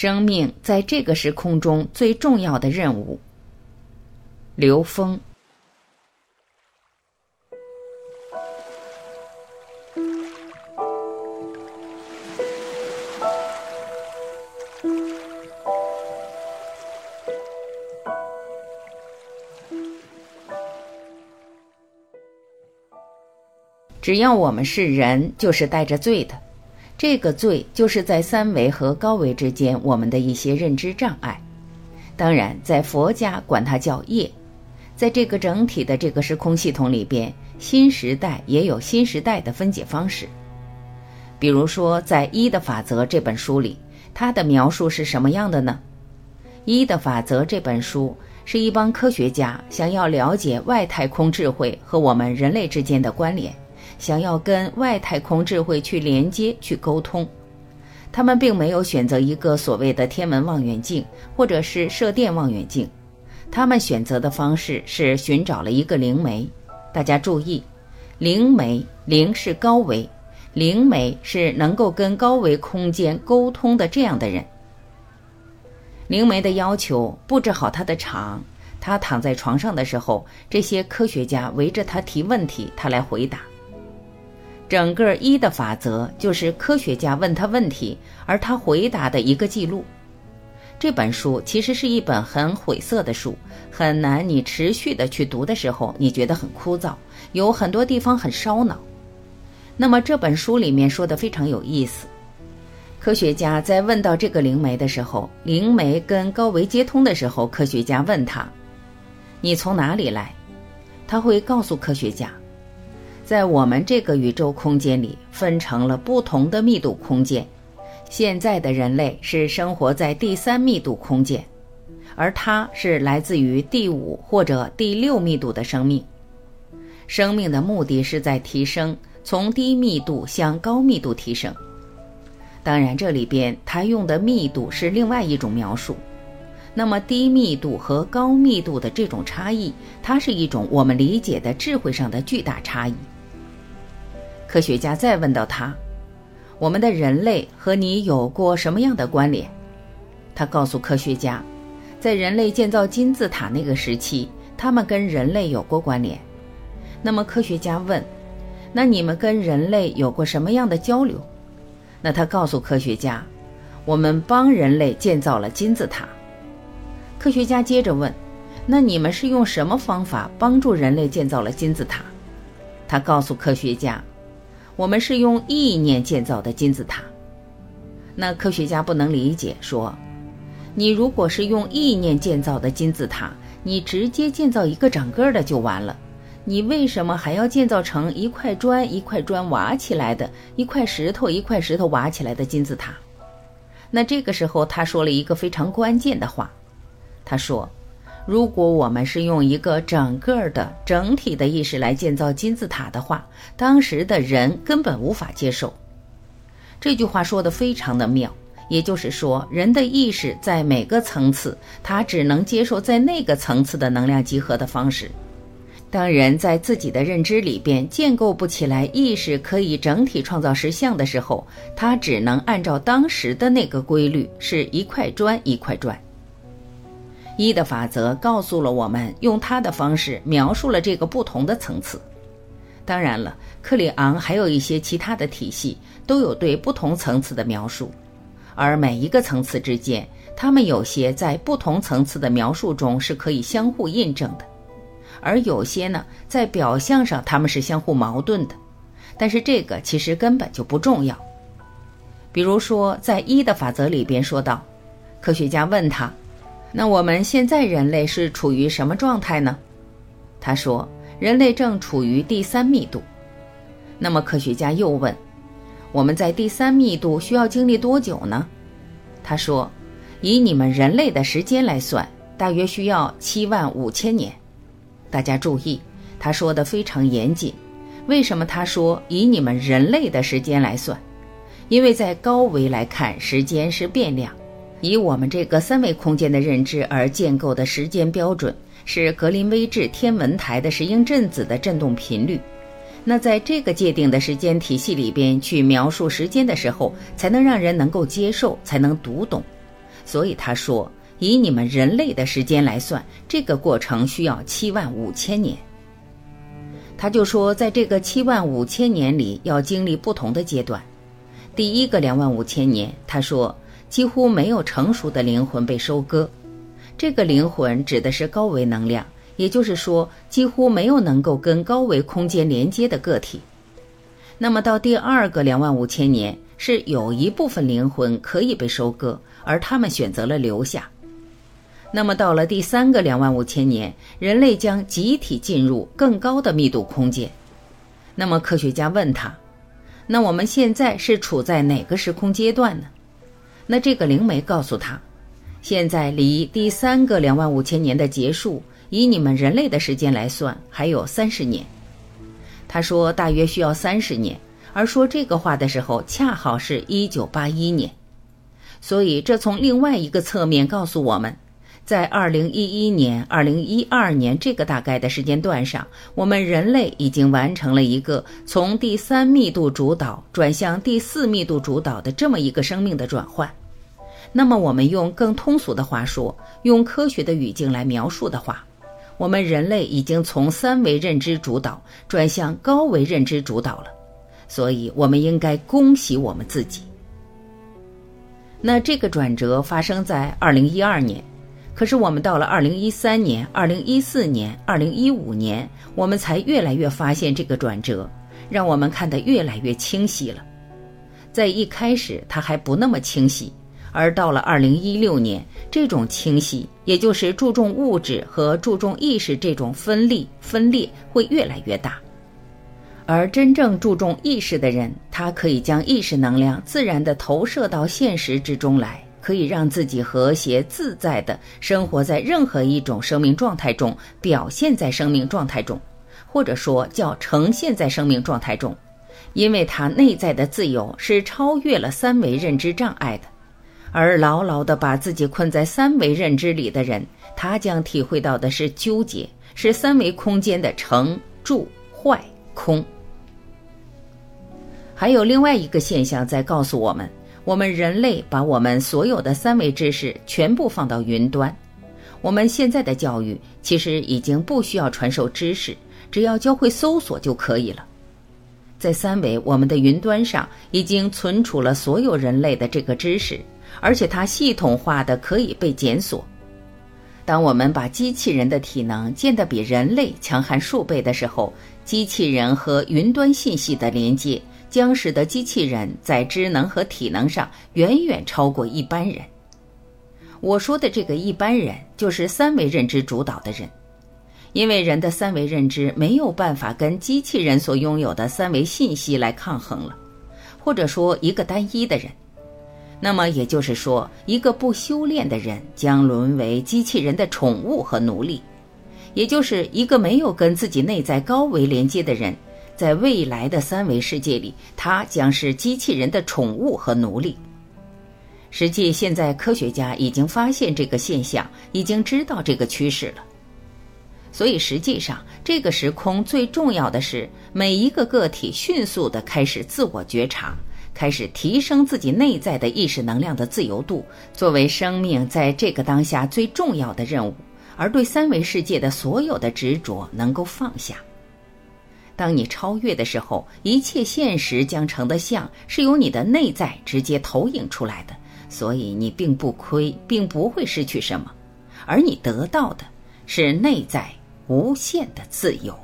生命在这个时空中最重要的任务。刘峰。只要我们是人，就是带着罪的。这个罪就是在三维和高维之间我们的一些认知障碍。当然，在佛家管它叫业。在这个整体的这个时空系统里边，新时代也有新时代的分解方式。比如说，在《一的法则》这本书里，它的描述是什么样的呢？《一的法则》这本书是一帮科学家想要了解外太空智慧和我们人类之间的关联。想要跟外太空智慧去连接、去沟通，他们并没有选择一个所谓的天文望远镜或者是射电望远镜，他们选择的方式是寻找了一个灵媒。大家注意，灵媒灵是高维，灵媒是能够跟高维空间沟通的这样的人。灵媒的要求布置好他的场，他躺在床上的时候，这些科学家围着他提问题，他来回答。整个一的法则就是科学家问他问题，而他回答的一个记录。这本书其实是一本很晦涩的书，很难你持续的去读的时候，你觉得很枯燥，有很多地方很烧脑。那么这本书里面说的非常有意思。科学家在问到这个灵媒的时候，灵媒跟高维接通的时候，科学家问他：“你从哪里来？”他会告诉科学家。在我们这个宇宙空间里，分成了不同的密度空间。现在的人类是生活在第三密度空间，而它是来自于第五或者第六密度的生命。生命的目的是在提升，从低密度向高密度提升。当然，这里边它用的密度是另外一种描述。那么，低密度和高密度的这种差异，它是一种我们理解的智慧上的巨大差异。科学家再问到他：“我们的人类和你有过什么样的关联？”他告诉科学家，在人类建造金字塔那个时期，他们跟人类有过关联。那么科学家问：“那你们跟人类有过什么样的交流？”那他告诉科学家：“我们帮人类建造了金字塔。”科学家接着问：“那你们是用什么方法帮助人类建造了金字塔？”他告诉科学家。我们是用意念建造的金字塔，那科学家不能理解，说：“你如果是用意念建造的金字塔，你直接建造一个整个的就完了，你为什么还要建造成一块砖一块砖挖起来的，一块石头一块石头挖起来的金字塔？”那这个时候，他说了一个非常关键的话，他说。如果我们是用一个整个的整体的意识来建造金字塔的话，当时的人根本无法接受。这句话说的非常的妙，也就是说，人的意识在每个层次，他只能接受在那个层次的能量集合的方式。当人在自己的认知里边建构不起来意识可以整体创造实相的时候，他只能按照当时的那个规律，是一块砖一块砖。一的法则告诉了我们，用他的方式描述了这个不同的层次。当然了，克里昂还有一些其他的体系，都有对不同层次的描述。而每一个层次之间，他们有些在不同层次的描述中是可以相互印证的，而有些呢，在表象上他们是相互矛盾的。但是这个其实根本就不重要。比如说，在一的法则里边说到，科学家问他。那我们现在人类是处于什么状态呢？他说，人类正处于第三密度。那么科学家又问，我们在第三密度需要经历多久呢？他说，以你们人类的时间来算，大约需要七万五千年。大家注意，他说的非常严谨。为什么他说以你们人类的时间来算？因为在高维来看，时间是变量。以我们这个三维空间的认知而建构的时间标准是格林威治天文台的石英振子的振动频率。那在这个界定的时间体系里边去描述时间的时候，才能让人能够接受，才能读懂。所以他说，以你们人类的时间来算，这个过程需要七万五千年。他就说，在这个七万五千年里，要经历不同的阶段。第一个两万五千年，他说几乎没有成熟的灵魂被收割。这个灵魂指的是高维能量，也就是说，几乎没有能够跟高维空间连接的个体。那么到第二个两万五千年，是有一部分灵魂可以被收割。而他们选择了留下。那么，到了第三个两万五千年，人类将集体进入更高的密度空间。那么，科学家问他：“那我们现在是处在哪个时空阶段呢？”那这个灵媒告诉他：“现在离第三个两万五千年的结束，以你们人类的时间来算，还有三十年。”他说：“大约需要三十年。”而说这个话的时候，恰好是一九八一年。所以，这从另外一个侧面告诉我们，在二零一一年、二零一二年这个大概的时间段上，我们人类已经完成了一个从第三密度主导转向第四密度主导的这么一个生命的转换。那么，我们用更通俗的话说，用科学的语境来描述的话，我们人类已经从三维认知主导转向高维认知主导了。所以，我们应该恭喜我们自己。那这个转折发生在二零一二年，可是我们到了二零一三年、二零一四年、二零一五年，我们才越来越发现这个转折，让我们看得越来越清晰了。在一开始，它还不那么清晰，而到了二零一六年，这种清晰，也就是注重物质和注重意识这种分立分裂，会越来越大。而真正注重意识的人，他可以将意识能量自然地投射到现实之中来，可以让自己和谐自在地生活在任何一种生命状态中，表现在生命状态中，或者说叫呈现在生命状态中，因为他内在的自由是超越了三维认知障碍的。而牢牢地把自己困在三维认知里的人，他将体会到的是纠结，是三维空间的成、住、坏、空。还有另外一个现象在告诉我们：我们人类把我们所有的三维知识全部放到云端。我们现在的教育其实已经不需要传授知识，只要教会搜索就可以了。在三维，我们的云端上已经存储了所有人类的这个知识，而且它系统化的可以被检索。当我们把机器人的体能建得比人类强悍数倍的时候，机器人和云端信息的连接。将使得机器人在智能和体能上远远超过一般人。我说的这个一般人，就是三维认知主导的人，因为人的三维认知没有办法跟机器人所拥有的三维信息来抗衡了，或者说一个单一的人。那么也就是说，一个不修炼的人将沦为机器人的宠物和奴隶，也就是一个没有跟自己内在高维连接的人。在未来的三维世界里，他将是机器人的宠物和奴隶。实际，现在科学家已经发现这个现象，已经知道这个趋势了。所以，实际上，这个时空最重要的是每一个个体迅速的开始自我觉察，开始提升自己内在的意识能量的自由度，作为生命在这个当下最重要的任务，而对三维世界的所有的执着能够放下。当你超越的时候，一切现实将成的像是由你的内在直接投影出来的，所以你并不亏，并不会失去什么，而你得到的是内在无限的自由。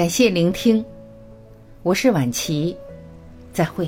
感谢聆听，我是晚琪，再会。